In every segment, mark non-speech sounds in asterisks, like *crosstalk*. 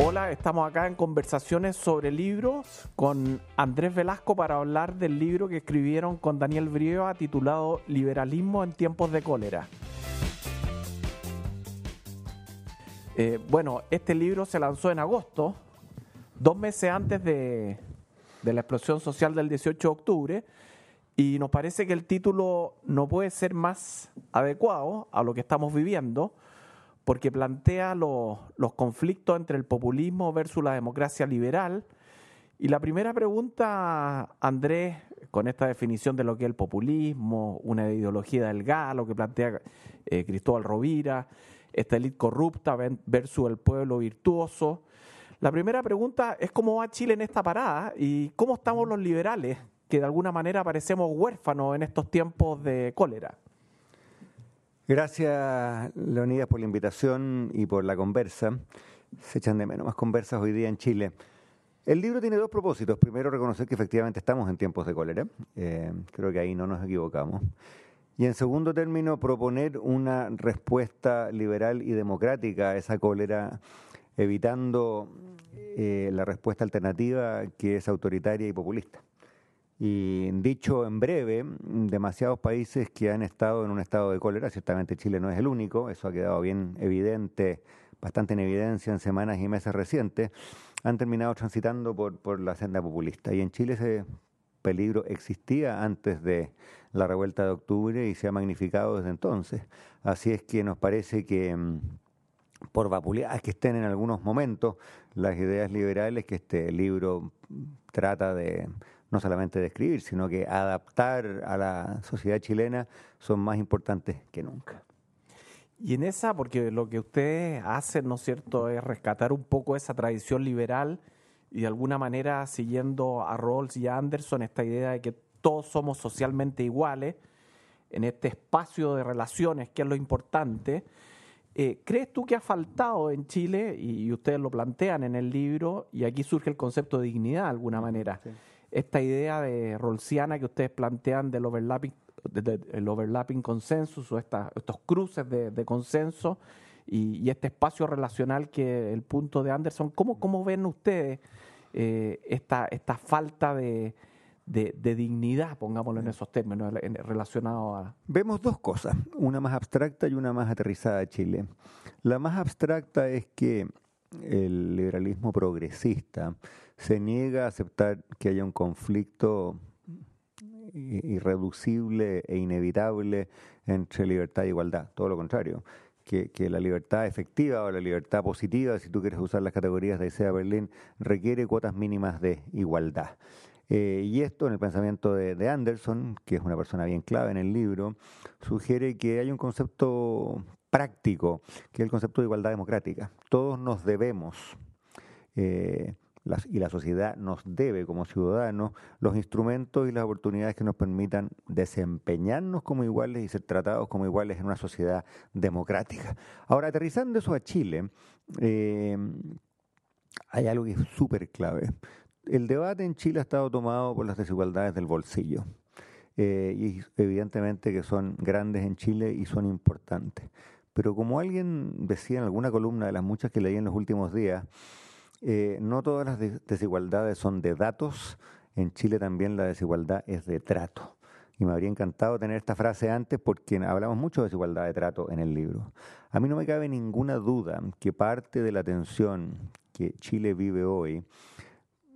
Hola, estamos acá en conversaciones sobre libros con Andrés Velasco para hablar del libro que escribieron con Daniel Brieva titulado Liberalismo en tiempos de cólera. Eh, bueno, este libro se lanzó en agosto, dos meses antes de, de la explosión social del 18 de octubre, y nos parece que el título no puede ser más adecuado a lo que estamos viviendo porque plantea los, conflictos entre el populismo versus la democracia liberal. Y la primera pregunta, Andrés, con esta definición de lo que es el populismo, una ideología del galo que plantea eh, Cristóbal Rovira, esta élite corrupta versus el pueblo virtuoso. La primera pregunta es cómo va Chile en esta parada y cómo estamos los liberales, que de alguna manera parecemos huérfanos en estos tiempos de cólera. Gracias, Leonidas, por la invitación y por la conversa. Se echan de menos más conversas hoy día en Chile. El libro tiene dos propósitos. Primero, reconocer que efectivamente estamos en tiempos de cólera. Eh, creo que ahí no nos equivocamos. Y en segundo término, proponer una respuesta liberal y democrática a esa cólera, evitando eh, la respuesta alternativa que es autoritaria y populista. Y dicho en breve, demasiados países que han estado en un estado de cólera, ciertamente Chile no es el único, eso ha quedado bien evidente, bastante en evidencia en semanas y meses recientes, han terminado transitando por, por la senda populista. Y en Chile ese peligro existía antes de la revuelta de octubre y se ha magnificado desde entonces. Así es que nos parece que mm, por vapuleadas que estén en algunos momentos las ideas liberales que este libro trata de no solamente describir, sino que adaptar a la sociedad chilena son más importantes que nunca. Y en esa, porque lo que ustedes hacen, ¿no es cierto?, es rescatar un poco esa tradición liberal y de alguna manera siguiendo a Rawls y a Anderson esta idea de que todos somos socialmente iguales en este espacio de relaciones, que es lo importante. Eh, ¿Crees tú que ha faltado en Chile, y, ustedes lo plantean en el libro, y aquí surge el concepto de dignidad de alguna manera? Esta idea de rolsiana que ustedes plantean del overlapping, el overlapping consensus o estos cruces de, consenso y, este espacio relacional que el punto de Anderson. ¿Cómo, cómo ven ustedes eh, esta, esta falta de, de, dignidad, pongámoslo en esos términos, relacionados a... Vemos dos cosas, una más abstracta y una más aterrizada a Chile. La más abstracta es que el liberalismo progresista se niega a aceptar que haya un conflicto irreducible e inevitable entre libertad e igualdad, todo lo contrario. Que, la libertad efectiva o la libertad positiva, si tú quieres usar las categorías de ICEA Berlín, requiere cuotas mínimas de igualdad. Eh, y esto en el pensamiento de, de, Anderson, que es una persona bien clave en el libro, sugiere que hay un concepto práctico, que es el concepto de igualdad democrática. Todos nos debemos, eh, y la sociedad nos debe como ciudadanos los instrumentos y las oportunidades que nos permitan desempeñarnos como iguales y ser tratados como iguales en una sociedad democrática. Ahora, aterrizando eso a Chile, eh, hay algo que es súper clave. El debate en Chile ha estado tomado por las desigualdades del bolsillo. Eh, y evidentemente que son grandes en Chile y son importantes. Pero como alguien decía en alguna columna de las muchas que leí en los últimos días, eh, no todas las desigualdades son de datos, en Chile también la desigualdad es de trato. Y me habría encantado tener esta frase antes porque hablamos mucho de desigualdad de trato en el libro. A mí no me cabe ninguna duda que parte de la tensión que Chile vive hoy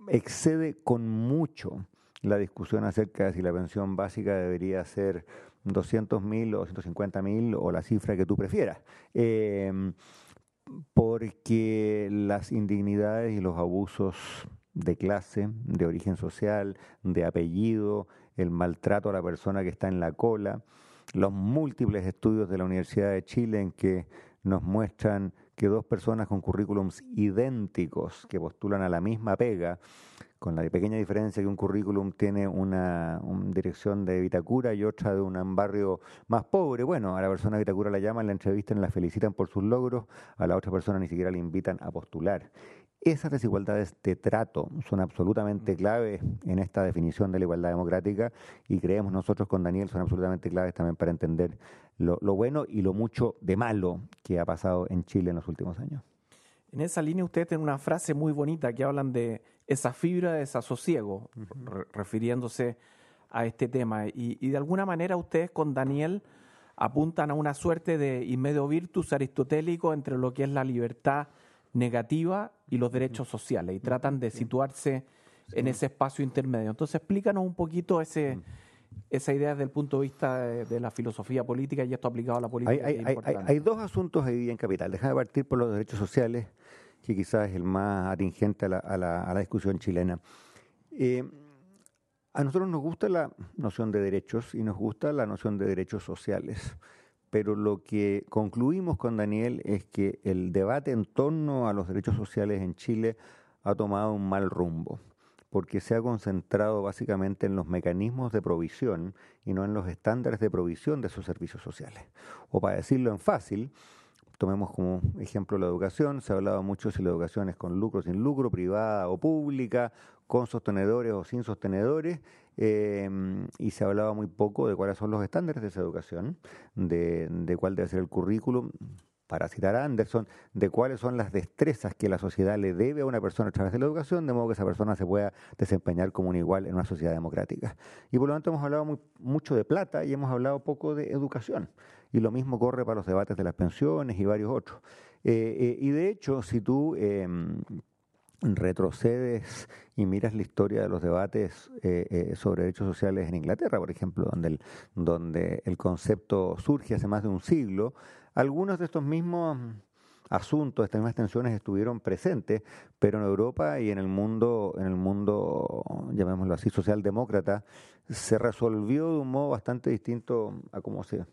excede con mucho la discusión acerca de si la pensión básica debería ser 200 mil o 150 mil o la cifra que tú prefieras. Em, porque las indignidades y los abusos de clase, de origen social, de apellido, el maltrato a la persona que está en la cola, los múltiples estudios de la Universidad de Chile en que nos muestran que dos personas con currículums idénticos que postulan a la misma pega con la pequeña diferencia que un currículum tiene una, dirección de Vitacura y otra de un barrio más pobre. Bueno, a la persona de Vitacura la llaman, la entrevistan, la felicitan por sus logros, a la otra persona ni siquiera le invitan a postular. Esas desigualdades de trato son absolutamente claves en esta definición de la igualdad democrática y creemos nosotros con Daniel son absolutamente claves también para entender lo, lo bueno y lo mucho de malo que ha pasado en Chile en los últimos años. En esa línea ustedes tienen una frase muy bonita que hablan de esa fibra de desasosiego, refiriéndose a este tema. Y, de alguna manera ustedes con Daniel apuntan a una suerte de inmedio virtus aristotélico entre lo que es la libertad negativa y los derechos sociales y tratan de situarse en ese espacio intermedio. Entonces explícanos un poquito ese esa idea desde el punto de vista de, la filosofía política y esto aplicado a la política. Hay, hay, dos asuntos ahí en Capital. Déjame partir por los derechos sociales, que quizás es el más atingente a la, a la, a la discusión chilena. Eh, a nosotros nos gusta la noción de derechos y nos gusta la noción de derechos sociales, pero lo que concluimos con Daniel es que el debate en torno a los derechos sociales en Chile ha tomado un mal rumbo porque se ha concentrado básicamente en los mecanismos de provisión y no en los estándares de provisión de esos servicios sociales. O para decirlo en fácil, tomemos como ejemplo la educación, se ha hablado mucho si la educación es con lucro o sin lucro, privada o pública, con sostenedores o sin sostenedores, em, y se ha hablado muy poco de cuáles son los estándares de esa educación, de, de cuál debe ser el currículum, para citar a Anderson, de cuáles son las destrezas que la sociedad le debe a una persona a través de la educación, de modo que esa persona se pueda desempeñar como un igual en una sociedad democrática. Y por lo tanto hemos hablado mucho de plata y hemos hablado poco de educación. Y lo mismo corre para los debates de las pensiones y varios otros. Eh, eh, y de hecho, si tú em, retrocedes y miras la historia de los debates eh, sobre derechos sociales en Inglaterra, por ejemplo, donde el concepto surge hace más de un siglo, algunos de estos mismos asuntos, estas mismas tensiones estuvieron presentes, pero en Europa y en el mundo, en el mundo, llamémoslo así, socialdemócrata, se resolvió de un modo bastante distinto a cómo se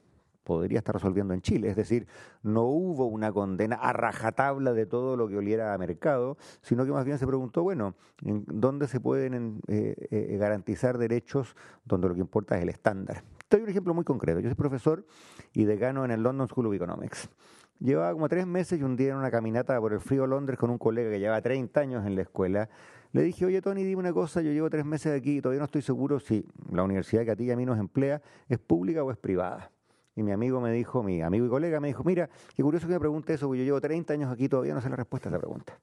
podría estar resolviendo en Chile. Es decir, no hubo una condena a rajatabla de todo lo que oliera a mercado, sino que más bien se preguntó, bueno, ¿dónde se pueden eh, eh, garantizar derechos donde lo que importa es el estándar? Te doy un ejemplo muy concreto. Yo soy profesor y decano en el London School of Economics. Llevaba como tres meses y un día en una caminata por el frío Londres con un colega que llevaba 30 años en la escuela. Le dije, oye Tony, dime una cosa, yo llevo tres meses aquí y todavía no estoy seguro si la universidad que a ti y a mí nos emplea es pública o es privada. Y mi amigo me dijo, mi amigo y colega me dijo, mira, qué curioso que me pregunte eso, porque yo llevo 30 años aquí y todavía no sé la respuesta a esa pregunta.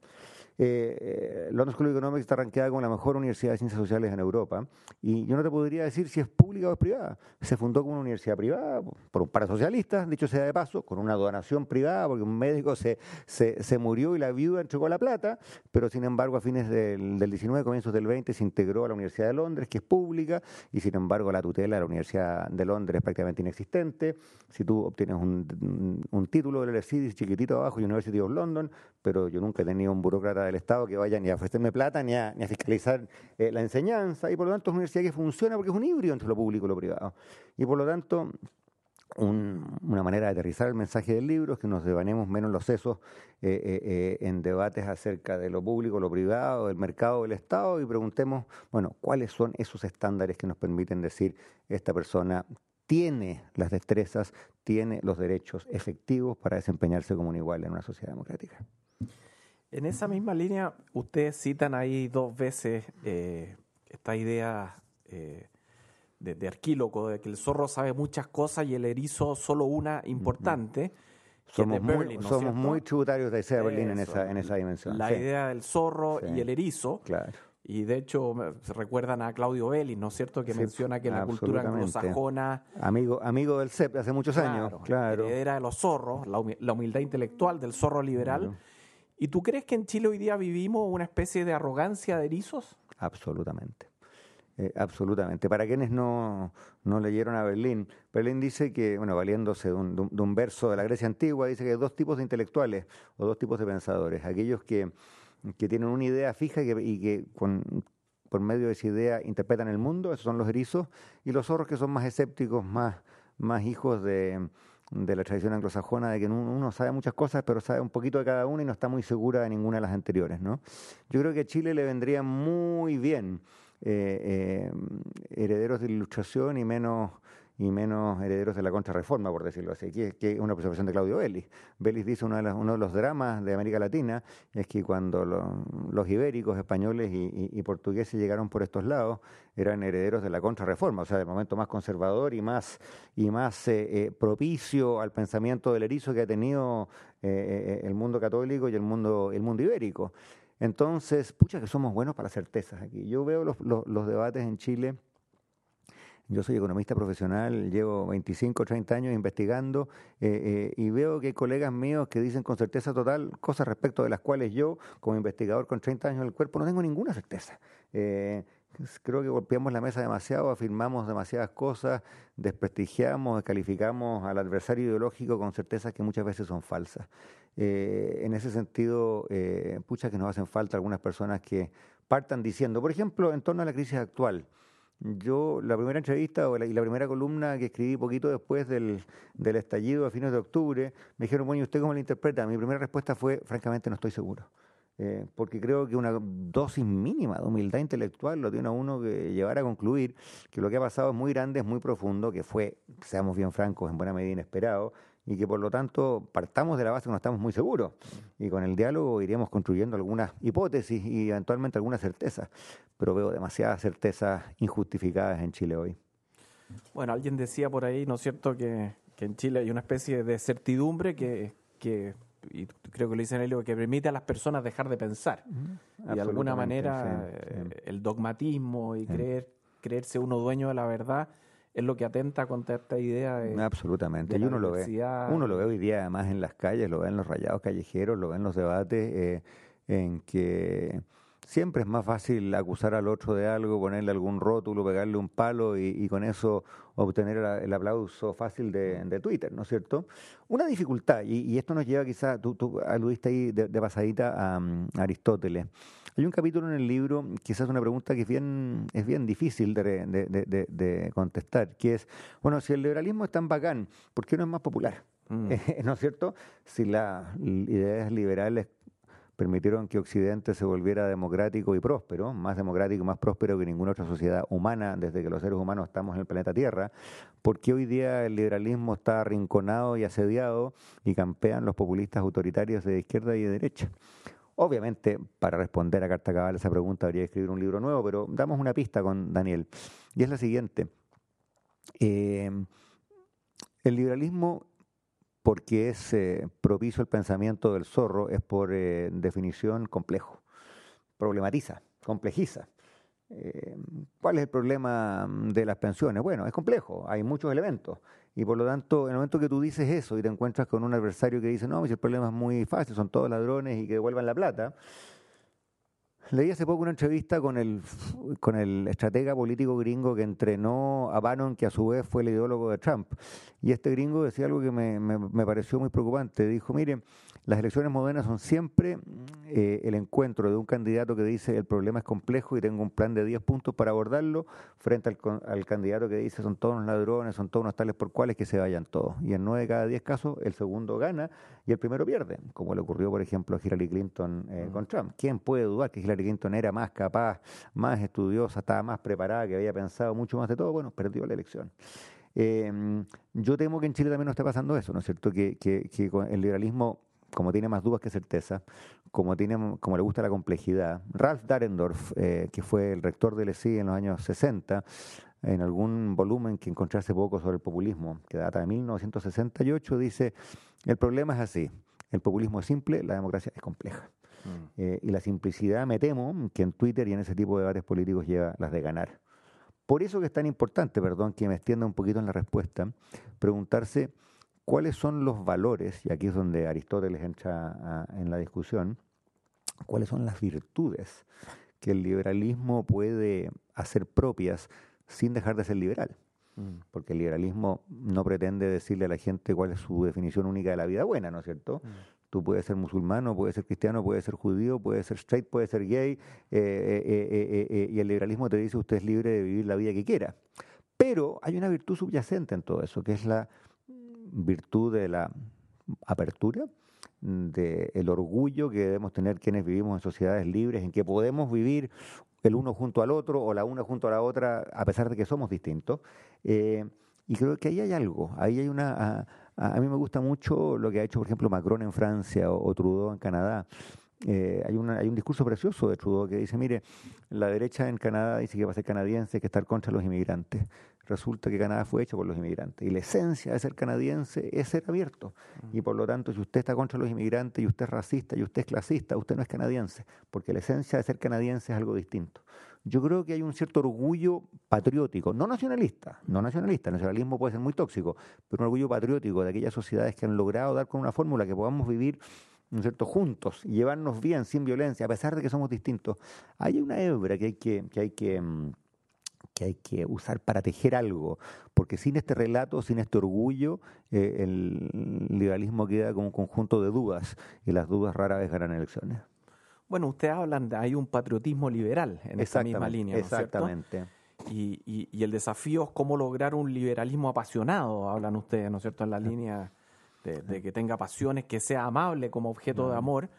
Eh, London School of Economics está ranqueada como la mejor universidad de ciencias sociales en Europa y yo no te podría decir si es pública es privada. Se fundó como una universidad privada por, para socialistas, dicho sea de paso, con una donación privada porque un médico se, se, murió y la viuda entregó la plata, pero sin embargo a fines del, del 19, comienzos del 20 se integró a la Universidad de Londres, que es pública, y sin embargo la tutela de la Universidad de Londres es prácticamente inexistente. Si tú obtienes un, un título del LSE chiquitito abajo, University of London, pero yo nunca he tenido un burócrata del Estado que vaya ni a ofrecerme plata ni a, ni a fiscalizar eh, la enseñanza, y por lo tanto es una universidad que funciona porque es un híbrido entre lo público y lo privado. Y por lo tanto, una manera de aterrizar el mensaje del libro es que nos devanemos menos los sesos eh, eh, en debates acerca de lo público, lo privado, del mercado, del Estado y preguntemos, bueno, ¿cuáles son esos estándares que nos permiten decir esta persona tiene las destrezas, tiene los derechos efectivos para desempeñarse como un igual en una sociedad democrática? En esa misma línea, ustedes citan ahí dos veces eh, esta idea eh, de, Arquíloco, de que el zorro sabe muchas cosas y el erizo solo una importante. Somos, muy, somos muy tributarios de Isaiah Berlin en esa, en esa dimensión. La idea del zorro y el erizo. Claro. Y de hecho, se recuerdan a Claudio Belli, ¿no es cierto?, que menciona que la cultura anglosajona. Amigo, amigo del CEP hace muchos años, claro. Era de los zorros, la, humildad intelectual del zorro liberal. ¿Y tú crees que en Chile hoy día vivimos una especie de arrogancia de erizos? Absolutamente. Eh, absolutamente. Para quienes no, no, leyeron a Berlín, Berlín dice que, bueno, valiéndose de un, verso de la Grecia antigua, dice que hay dos tipos de intelectuales o dos tipos de pensadores. Aquellos que, que tienen una idea fija y que, y que con, por medio de esa idea interpretan el mundo, esos son los erizos, y los zorros que son más escépticos, más, más hijos de, de la tradición anglosajona de que uno sabe muchas cosas, pero sabe un poquito de cada una y no está muy segura de ninguna de las anteriores. ¿no? Yo creo que a Chile le vendría muy bien eh, eh, herederos de la ilustración y menos, y menos herederos de la contrarreforma, por decirlo así, que, es una observación de Claudio Vélez. Vélez dice uno de, uno de los dramas de América Latina es que cuando los ibéricos, españoles y, portugueses llegaron por estos lados, eran herederos de la contrarreforma, o sea, del momento más conservador y más, y más eh, eh, propicio al pensamiento del erizo que ha tenido eh, el mundo católico y el mundo, el mundo ibérico. Entonces, pucha que somos buenos para certezas aquí. Yo veo los, debates en Chile yo soy economista profesional, llevo 25 o 30 años investigando eh, eh, y veo que hay colegas míos que dicen con certeza total cosas respecto de las cuales yo, como investigador con 30 años en el cuerpo, no tengo ninguna certeza. Eh, creo que golpeamos la mesa demasiado, afirmamos demasiadas cosas, desprestigiamos, descalificamos al adversario ideológico con certezas que muchas veces son falsas. En ese sentido, pucha que nos hacen falta algunas personas que partan diciendo, por ejemplo, en torno a la crisis actual, yo, la primera entrevista y la primera columna que escribí poquito después del, estallido a fines de octubre, me dijeron, bueno, ¿y usted cómo lo interpreta? Mi primera respuesta fue, francamente, no estoy seguro. Eh, porque creo que una dosis mínima de humildad intelectual lo tiene uno que llevar a concluir que lo que ha pasado es muy grande, es muy profundo, que fue, seamos bien francos, en buena medida inesperado, y que por lo tanto partamos de la base que no estamos muy seguros y con el diálogo iríamos construyendo algunas hipótesis y eventualmente algunas certezas, pero veo demasiadas certezas injustificadas en Chile hoy. Bueno, alguien decía por ahí, ¿no es cierto?, que, en Chile hay una especie de certidumbre que, que y creo que lo dicen ellos, que permite a las personas dejar de pensar. Y de alguna manera eh, el dogmatismo y creer, creerse uno dueño de la verdad es lo que atenta contra esta idea de. Absolutamente, y uno lo ve. Uno lo ve hoy día además en las calles, lo ve en los rayados callejeros, lo ve en los debates, eh, en que siempre es más fácil acusar al otro de algo, ponerle algún rótulo, pegarle un palo y, con eso obtener el aplauso fácil de, Twitter, ¿no es cierto? Una dificultad, y, esto nos lleva quizá, tú, tú aludiste ahí de, pasadita a, Aristóteles. Hay un capítulo en el libro, quizás una pregunta que es bien, es bien difícil de, contestar, que es, bueno, si el liberalismo es tan bacán, ¿por qué no es más popular? Mm. *laughs* ¿No es cierto? Si las ideas liberales permitieron que Occidente se volviera democrático y próspero, más democrático y más próspero que ninguna otra sociedad humana desde que los seres humanos estamos en el planeta Tierra, porque hoy día el liberalismo está arrinconado y asediado y campean los populistas autoritarios de izquierda y de derecha. Obviamente, para responder a carta cabal esa pregunta habría que escribir un libro nuevo, pero damos una pista con Daniel, y es la siguiente. Eh, el liberalismo porque es eh, propicio el pensamiento del zorro, es por eh, definición complejo, problematiza, complejiza. Eh, ¿Cuál es el problema de las pensiones? Bueno, es complejo, hay muchos elementos. Y por lo tanto, en el momento que tú dices eso y te encuentras con un adversario que dice, no, si el problema es muy fácil, son todos ladrones y que devuelvan la plata, Leí hace poco una entrevista con el, con el estratega político gringo que entrenó a Bannon, que a su vez fue el ideólogo de Trump. Y este gringo decía algo que me, me, pareció muy preocupante. Dijo, mire, las elecciones modernas son siempre eh, el encuentro de un candidato que dice el problema es complejo y tengo un plan de 10 puntos para abordarlo, frente al, al candidato que dice son todos unos ladrones, son todos unos tales por cuales que se vayan todos. Y en 9 de cada 10 casos el segundo gana y el primero pierde, como le ocurrió, por ejemplo, a Hillary Clinton eh, con Trump. ¿Quién puede dudar que Hillary Clinton era más capaz, más estudiosa, estaba más preparada, que había pensado mucho más de todo, bueno, perdió la elección. Em, yo temo que en Chile también no esté pasando eso, ¿no es cierto? Que, que, que el liberalismo, como tiene más dudas que certeza, como, tiene, como le gusta la complejidad, Ralph Darendorf, eh, que fue el rector del ESI en los años 60, en algún volumen que encontré hace poco sobre el populismo, que data de 1968, dice, el problema es así, el populismo es simple, la democracia es compleja. Mm. Eh, y la simplicidad, me temo, que en Twitter y en ese tipo de debates políticos lleva las de ganar. Por eso que es tan importante, perdón, que me extienda un poquito en la respuesta, preguntarse cuáles son los valores, y aquí es donde Aristóteles entra en la discusión, cuáles son las virtudes que el liberalismo puede hacer propias sin dejar de ser liberal. Mm. Porque el liberalismo no pretende decirle a la gente cuál es su definición única de la vida buena, ¿no es cierto? Mm. Tú puedes ser musulmán, puedes ser cristiano, puedes ser judío, puedes ser straight, puedes ser gay, eh, eh, eh, y el liberalismo te dice usted es libre de vivir la vida que quiera. Pero hay una virtud subyacente en todo eso, que es la virtud de la apertura, del orgullo que debemos tener quienes vivimos en sociedades libres, en que podemos vivir el uno junto al otro o la una junto a la otra, a pesar de que somos distintos. Eh, Y creo que ahí hay algo, ahí hay una... A, mí me gusta mucho lo que ha hecho, por ejemplo, Macron en Francia o, Trudeau en Canadá. Eh, hay, una, hay un discurso precioso de Trudeau que dice, mire, la derecha en Canadá dice que va a ser canadiense, que estar contra los inmigrantes. Resulta que Canadá fue hecho por los inmigrantes. Y la esencia de ser canadiense es ser abierto. Y por lo tanto, si usted está contra los inmigrantes y usted es racista y usted es clasista, usted no es canadiense, porque la esencia de ser canadiense es algo distinto yo creo que hay un cierto orgullo patriótico, no nacionalista, no nacionalista, el nacionalismo puede ser muy tóxico, pero un orgullo patriótico de aquellas sociedades que han logrado dar con una fórmula que podamos vivir ¿no cierto? juntos y llevarnos bien, sin violencia, a pesar de que somos distintos. Hay una hebra que hay que, que hay que mm, que hay que usar para tejer algo, porque sin este relato, sin este orgullo, eh, el liberalismo queda como un conjunto de dudas, y las dudas rara vez ganan elecciones. Bueno, ustedes hablan de hay un patriotismo liberal en esta misma línea, ¿no Exactamente. Y, y, el desafío es cómo lograr un liberalismo apasionado, hablan ustedes, ¿no es cierto?, en la línea de, que tenga pasiones, que sea amable como objeto de amor.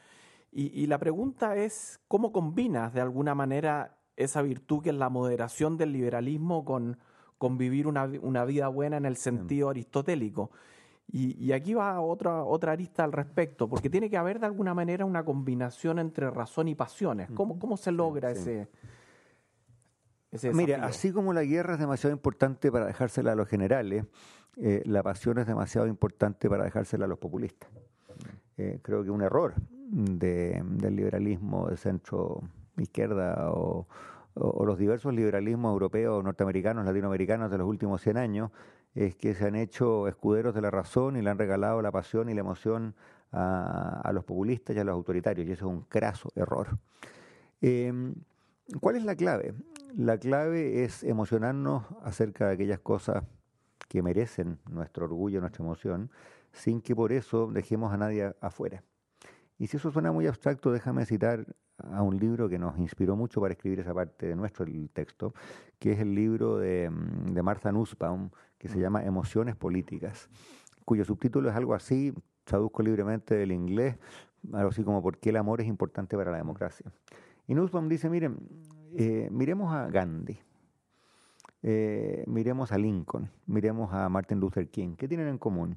Y, la pregunta es, ¿cómo combinas de alguna manera esa virtud que es la moderación del liberalismo con, con vivir una, una vida buena en el sentido aristotélico? Y, aquí va otra, otra arista al respecto, porque tiene que haber de alguna manera una combinación entre razón y pasiones. ¿Cómo, cómo se logra ese, ese Mira, así como la guerra es demasiado importante para dejársela a los generales, eh, la pasión es demasiado importante para dejársela a los populistas. Eh, creo que un error del liberalismo de centro izquierda o, los diversos liberalismos europeos, norteamericanos, latinoamericanos de los últimos 100 años es que se han hecho escuderos de la razón y le han regalado la pasión y la emoción a, los populistas y a los autoritarios, y eso es un craso error. Em, ¿Cuál es la clave? La clave es emocionarnos acerca de aquellas cosas que merecen nuestro orgullo, nuestra emoción, sin que por eso dejemos a nadie afuera. Y si eso suena muy abstracto, déjame citar a un libro que nos inspiró mucho para escribir esa parte de nuestro texto, que es el libro de, de Martha Nussbaum, que se llama Emociones Políticas, cuyo subtítulo es algo así, traduzco libremente del inglés, algo así como ¿Por qué el amor es importante para la democracia? Y Nussbaum dice, miren, eh, miremos a Gandhi, eh, miremos a Lincoln, miremos a Martin Luther King, ¿qué tienen en común?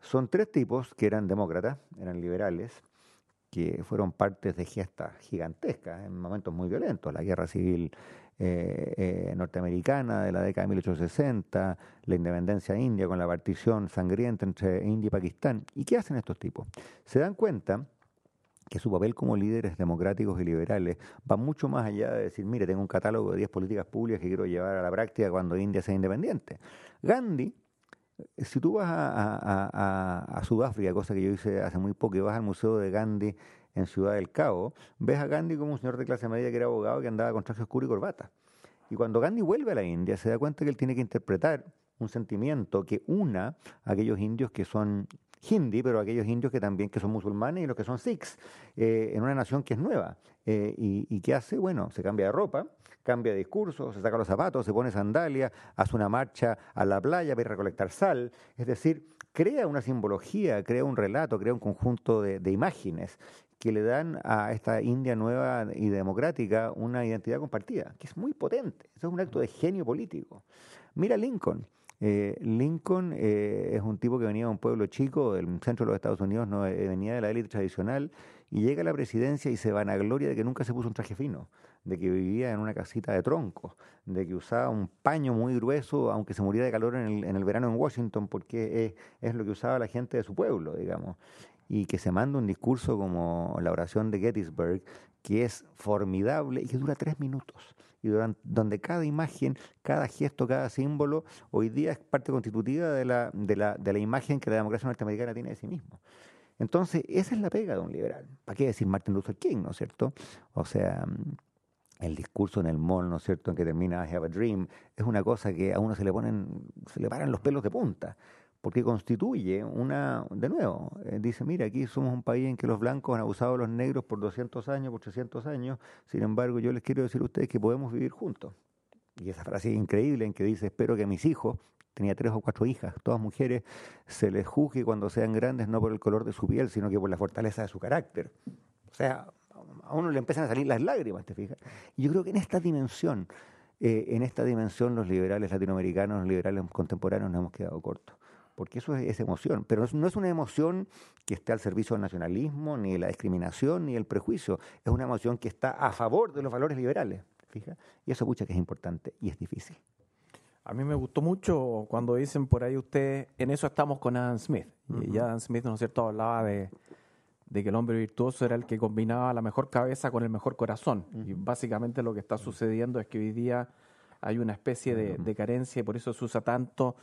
Son tres tipos que eran demócratas, eran liberales, que fueron partes de gestas gigantescas en momentos muy violentos, la guerra civil eh, eh, norteamericana de la década de 1860, la independencia india con la partición sangrienta entre India y Pakistán. ¿Y qué hacen estos tipos? Se dan cuenta que su papel como líderes democráticos y liberales va mucho más allá de decir, mire, tengo un catálogo de 10 políticas públicas que quiero llevar a la práctica cuando India sea independiente. Gandhi si tú vas a, Sudáfrica, cosa que yo hice hace muy poco, y vas al Museo de Gandhi en Ciudad del Cabo, ves a Gandhi como un señor de clase media que era abogado que andaba con traje oscuro y corbata. Y cuando Gandhi vuelve a la India, se da cuenta que él tiene que interpretar un sentimiento que una a aquellos indios que son hindi, pero aquellos indios que también que son musulmanes y los que son sikhs, eh, en una nación que es nueva. Eh, y, y, qué hace? Bueno, se cambia de ropa, cambia de discurso, se saca los zapatos, se pone sandalia, hace una marcha a la playa para ir a recolectar sal. Es decir, crea una simbología, crea un relato, crea un conjunto de, de imágenes que le dan a esta India nueva y democrática una identidad compartida, que es muy potente. Eso es un acto de genio político. Mira Lincoln. Eh, Lincoln eh, es un tipo que venía de un pueblo chico, del centro de los Estados Unidos, no eh, venía de la élite tradicional, y llega a la presidencia y se van a gloria de que nunca se puso un traje fino, de que vivía en una casita de troncos, de que usaba un paño muy grueso, aunque se muriera de calor en el, en el verano en Washington, porque es, es, lo que usaba la gente de su pueblo, digamos y que se manda un discurso como la oración de Gettysburg, que es formidable y que dura tres minutos, y durante, donde cada imagen, cada gesto, cada símbolo, hoy día es parte constitutiva de la, de la, de la imagen que la democracia norteamericana tiene de sí mismo. Entonces, esa es la pega de un liberal. ¿Para qué decir Martin Luther King, no es cierto? O sea, el discurso en el mall, ¿no es cierto?, en que termina I have a dream, es una cosa que a uno se le ponen, se le paran los pelos de punta porque constituye una, de nuevo, eh, dice, mira, aquí somos un país en que los blancos han abusado de los negros por 200 años, por 300 años, sin embargo yo les quiero decir a ustedes que podemos vivir juntos. Y esa frase increíble en que dice, espero que a mis hijos, tenía tres o cuatro hijas, todas mujeres, se les juzgue cuando sean grandes no por el color de su piel, sino que por la fortaleza de su carácter. O sea, a uno le empiezan a salir las lágrimas, ¿te fijas? Y yo creo que en esta dimensión eh, en esta dimensión los liberales latinoamericanos, los liberales contemporáneos nos hemos quedado cortos. Porque eso es, emoción, pero no es una emoción que esté al servicio del nacionalismo, ni de la discriminación, ni del prejuicio. Es una emoción que está a favor de los valores liberales. Fija? Y eso, pucha, que es importante y es difícil. A mí me gustó mucho cuando dicen por ahí usted, en eso estamos con Adam Smith. Y Adam Smith, ¿no es cierto?, hablaba de, que el hombre virtuoso era el que combinaba la mejor cabeza con el mejor corazón. Y básicamente lo que está sucediendo es que hoy día hay una especie de, carencia y por eso se usa tanto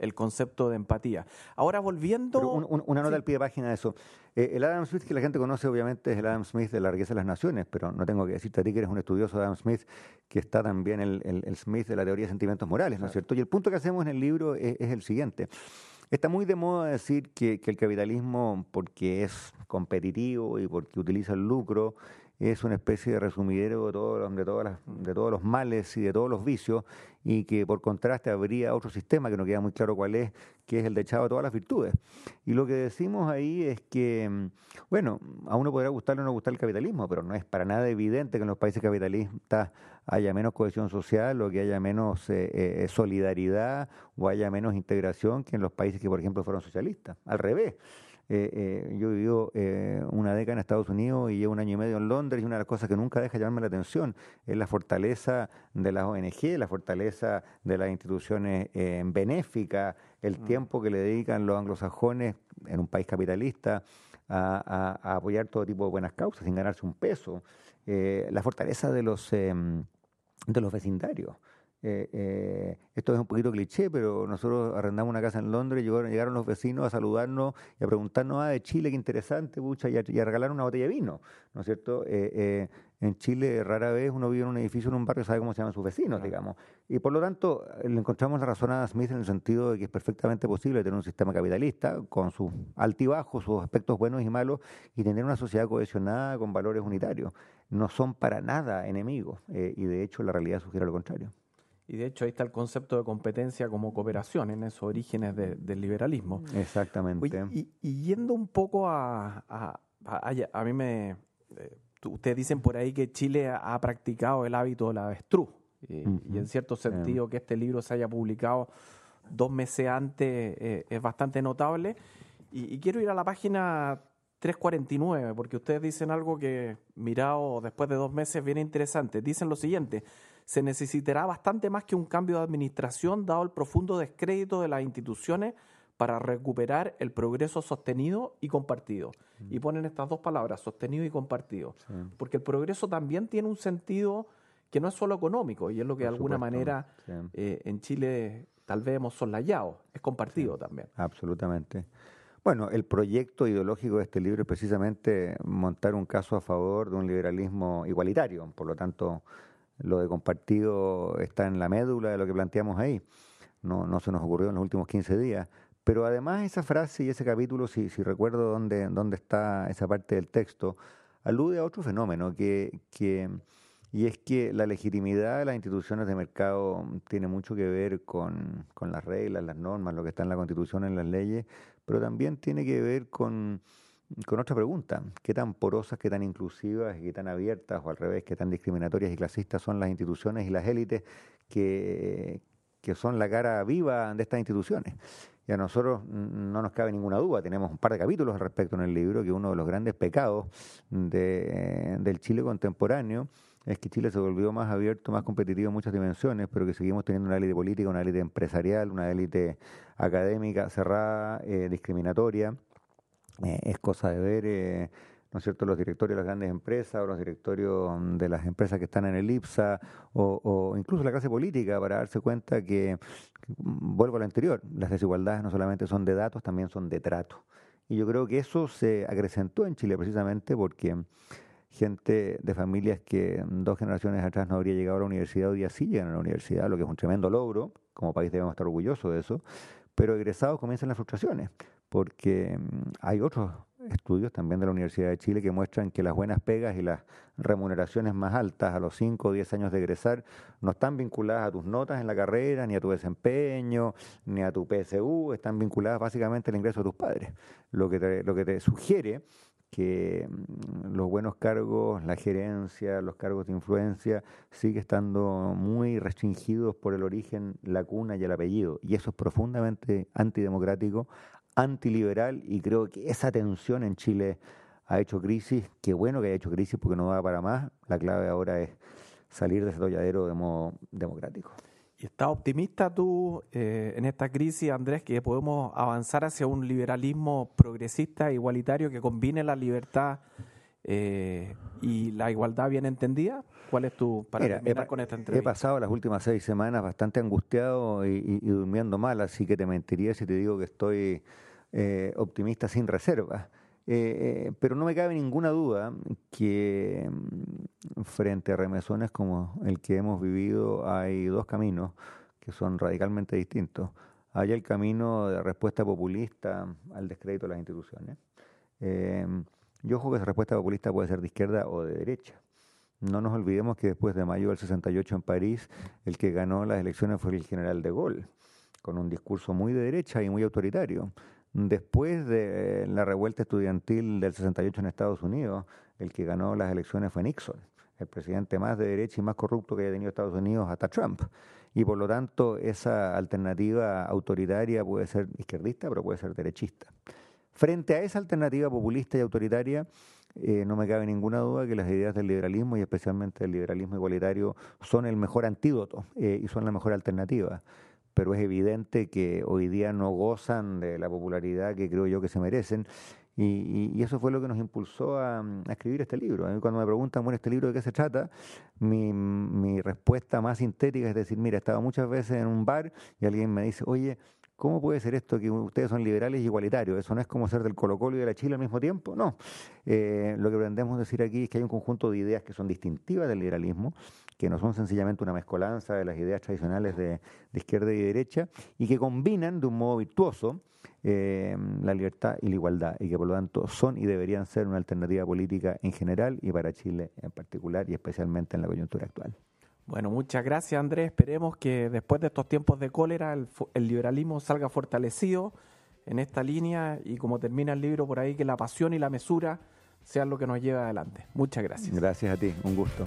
el concepto de empatía. Ahora volviendo... una nota al pie de página de eso. Eh, el Adam Smith que la gente conoce obviamente es el Adam Smith de la riqueza de las naciones, pero no tengo que decirte a ti que eres un estudioso de Adam Smith, que está también el, el, Smith de la teoría de sentimientos morales, ¿no es cierto? Y el punto que hacemos en el libro es, el siguiente. Está muy de moda decir que, que, el capitalismo, porque es competitivo y porque utiliza el lucro, es una especie de resumidero de, todo, de, todas de todos los males y de todos los vicios, y que por contraste habría otro sistema que no queda muy claro cuál es, que es el de echado de todas las virtudes. Y lo que decimos ahí es que, mm, bueno, a uno podrá gustarle o no gustar el capitalismo, pero no es para nada evidente que en los países capitalistas haya menos cohesión social o que haya menos eh, eh, solidaridad o haya menos integración que en los países que, por ejemplo, fueron socialistas. Al revés. Eh, eh, yo viví eh, una década en Estados Unidos y llevo un año y medio en Londres y una de las cosas que nunca deja llamarme la atención es la fortaleza de las ONG, la fortaleza de las instituciones benéficas, el mm. tiempo que le dedican los anglosajones en un país capitalista a, apoyar todo tipo de buenas causas sin ganarse un peso, la fortaleza de los, em, de los vecindarios. Eh, eh, esto es un poquito cliché, pero nosotros arrendamos una casa en Londres, llegaron, llegaron los vecinos a saludarnos y a preguntarnos, ah, de Chile, qué interesante, pucha, y a, regalar una botella de vino, ¿no es cierto? Eh, en Chile rara vez uno vive en un edificio, en un barrio, sabe cómo se llaman sus vecinos, digamos. Y por lo tanto, le encontramos la razón a Smith en el sentido de que es perfectamente posible tener un sistema capitalista con sus altibajos, sus aspectos buenos y malos, y tener una sociedad cohesionada con valores unitarios. No son para nada enemigos, y de hecho la realidad sugiere lo contrario. Y de hecho ahí está el concepto de competencia como cooperación en esos orígenes del liberalismo. Exactamente. y, yendo un poco a... A, a, mí me... Eh, ustedes dicen por ahí que Chile ha, practicado el hábito de la avestruz. Y, en cierto sentido que este libro se haya publicado dos meses antes eh, es bastante notable. Y, quiero ir a la página 349, porque ustedes dicen algo que, mirado después de dos meses, viene interesante. Dicen lo siguiente, se necesitará bastante más que un cambio de administración, dado el profundo descrédito de las instituciones para recuperar el progreso sostenido y compartido. Y mm. ponen estas dos palabras, sostenido y compartido. Porque el progreso también tiene un sentido que no es solo económico, y es lo que de alguna manera eh, en Chile tal vez hemos soslayado, es compartido también. Absolutamente. Bueno, el proyecto ideológico de este libro es precisamente montar un caso a favor de un liberalismo igualitario, por lo tanto lo de compartido está en la médula de lo que planteamos ahí. No, no se nos ocurrió en los últimos 15 días. Pero además esa frase y ese capítulo, si, si recuerdo dónde, dónde está esa parte del texto, alude a otro fenómeno que, que, y es que la legitimidad de las instituciones de mercado tiene mucho que ver con, con las reglas, las normas, lo que está en la Constitución, en las leyes, pero también tiene que ver con con otra pregunta, ¿qué tan porosas, qué tan inclusivas, qué tan abiertas o al revés, qué tan discriminatorias y clasistas son las instituciones y las élites que, son la cara viva de estas instituciones? Y a nosotros no nos cabe ninguna duda, tenemos un par de capítulos al respecto en el libro, que uno de los grandes pecados de, del Chile contemporáneo es que Chile se volvió más abierto, más competitivo en muchas dimensiones, pero que seguimos teniendo una élite política, una élite empresarial, una élite académica cerrada, eh, discriminatoria eh, es cosa de ver, eh, ¿no es cierto?, los directorios de las grandes empresas o los directorios de las empresas que están en el IPSA o, incluso la clase política para darse cuenta que, vuelvo a lo anterior, las desigualdades no solamente son de datos, también son de trato. Y yo creo que eso se acrecentó en Chile precisamente porque gente de familias que dos generaciones atrás no habría llegado a la universidad hoy día sí llegan a la universidad, lo que es un tremendo logro, como país debemos estar orgullosos de eso, pero egresados comienzan las frustraciones, porque mm, hay otros estudios también de la Universidad de Chile que muestran que las buenas pegas y las remuneraciones más altas a los 5 o 10 años de egresar no están vinculadas a tus notas en la carrera, ni a tu desempeño, ni a tu PSU, están vinculadas básicamente al ingreso de tus padres. Lo que te, lo que te sugiere que mm, los buenos cargos, la gerencia, los cargos de influencia, sigue estando muy restringidos por el origen, la cuna y el apellido. Y eso es profundamente antidemocrático, antiliberal, y creo que esa tensión en Chile ha hecho crisis. Qué bueno que haya hecho crisis porque no va para más. La clave ahora es salir de ese tolladero de modo democrático. ¿Y estás optimista tú eh, en esta crisis, Andrés, que podemos avanzar hacia un liberalismo progresista, e igualitario, que combine la libertad eh, y la igualdad bien entendida? ¿Cuál es tu para terminar con esta entrevista? He pasado las últimas seis semanas bastante angustiado y, durmiendo mal, así que te mentiría si te digo que estoy eh, optimista sin reservas. Eh, pero no me cabe ninguna duda que mm, frente a remesones como el que hemos vivido hay dos caminos que son radicalmente distintos. Hay el camino de respuesta populista al descrédito de las instituciones. Eh, yo creo que esa respuesta populista puede ser de izquierda o de derecha. No nos olvidemos que después de mayo del 68 en París, el que ganó las elecciones fue el general de Gaulle, con un discurso muy de derecha y muy autoritario. Después de la revuelta estudiantil del 68 en Estados Unidos, el que ganó las elecciones fue Nixon, el presidente más de derecha y más corrupto que haya tenido Estados Unidos hasta Trump. Y por lo tanto, esa alternativa autoritaria puede ser izquierdista, pero puede ser derechista. Frente a esa alternativa populista y autoritaria, eh, no me cabe ninguna duda que las ideas del liberalismo y especialmente el liberalismo igualitario son el mejor antídoto eh, y son la mejor alternativa pero es evidente que hoy día no gozan de la popularidad que creo yo que se merecen. Y, eso fue lo que nos impulsó a, escribir este libro. cuando me preguntan, bueno, ¿este libro de qué se trata? Mi, mi respuesta más sintética es decir, mira, estaba muchas veces en un bar y alguien me dice, oye, ¿Cómo puede ser esto que ustedes son liberales y igualitarios? ¿Eso no es como ser del Colo Colo y de la Chile al mismo tiempo? No. Eh, lo que pretendemos decir aquí es que hay un conjunto de ideas que son distintivas del liberalismo, que no son sencillamente una mezcolanza de las ideas tradicionales de, izquierda y derecha, y que combinan de un modo virtuoso eh, la libertad y la igualdad, y que por lo tanto son y deberían ser una alternativa política en general y para Chile en particular y especialmente en la coyuntura actual. Bueno, muchas gracias Andrés. Esperemos que después de estos tiempos de cólera el, liberalismo salga fortalecido en esta línea y como termina el libro por ahí, que la pasión y la mesura sean lo que nos lleve adelante. Muchas gracias. Gracias a ti, un gusto.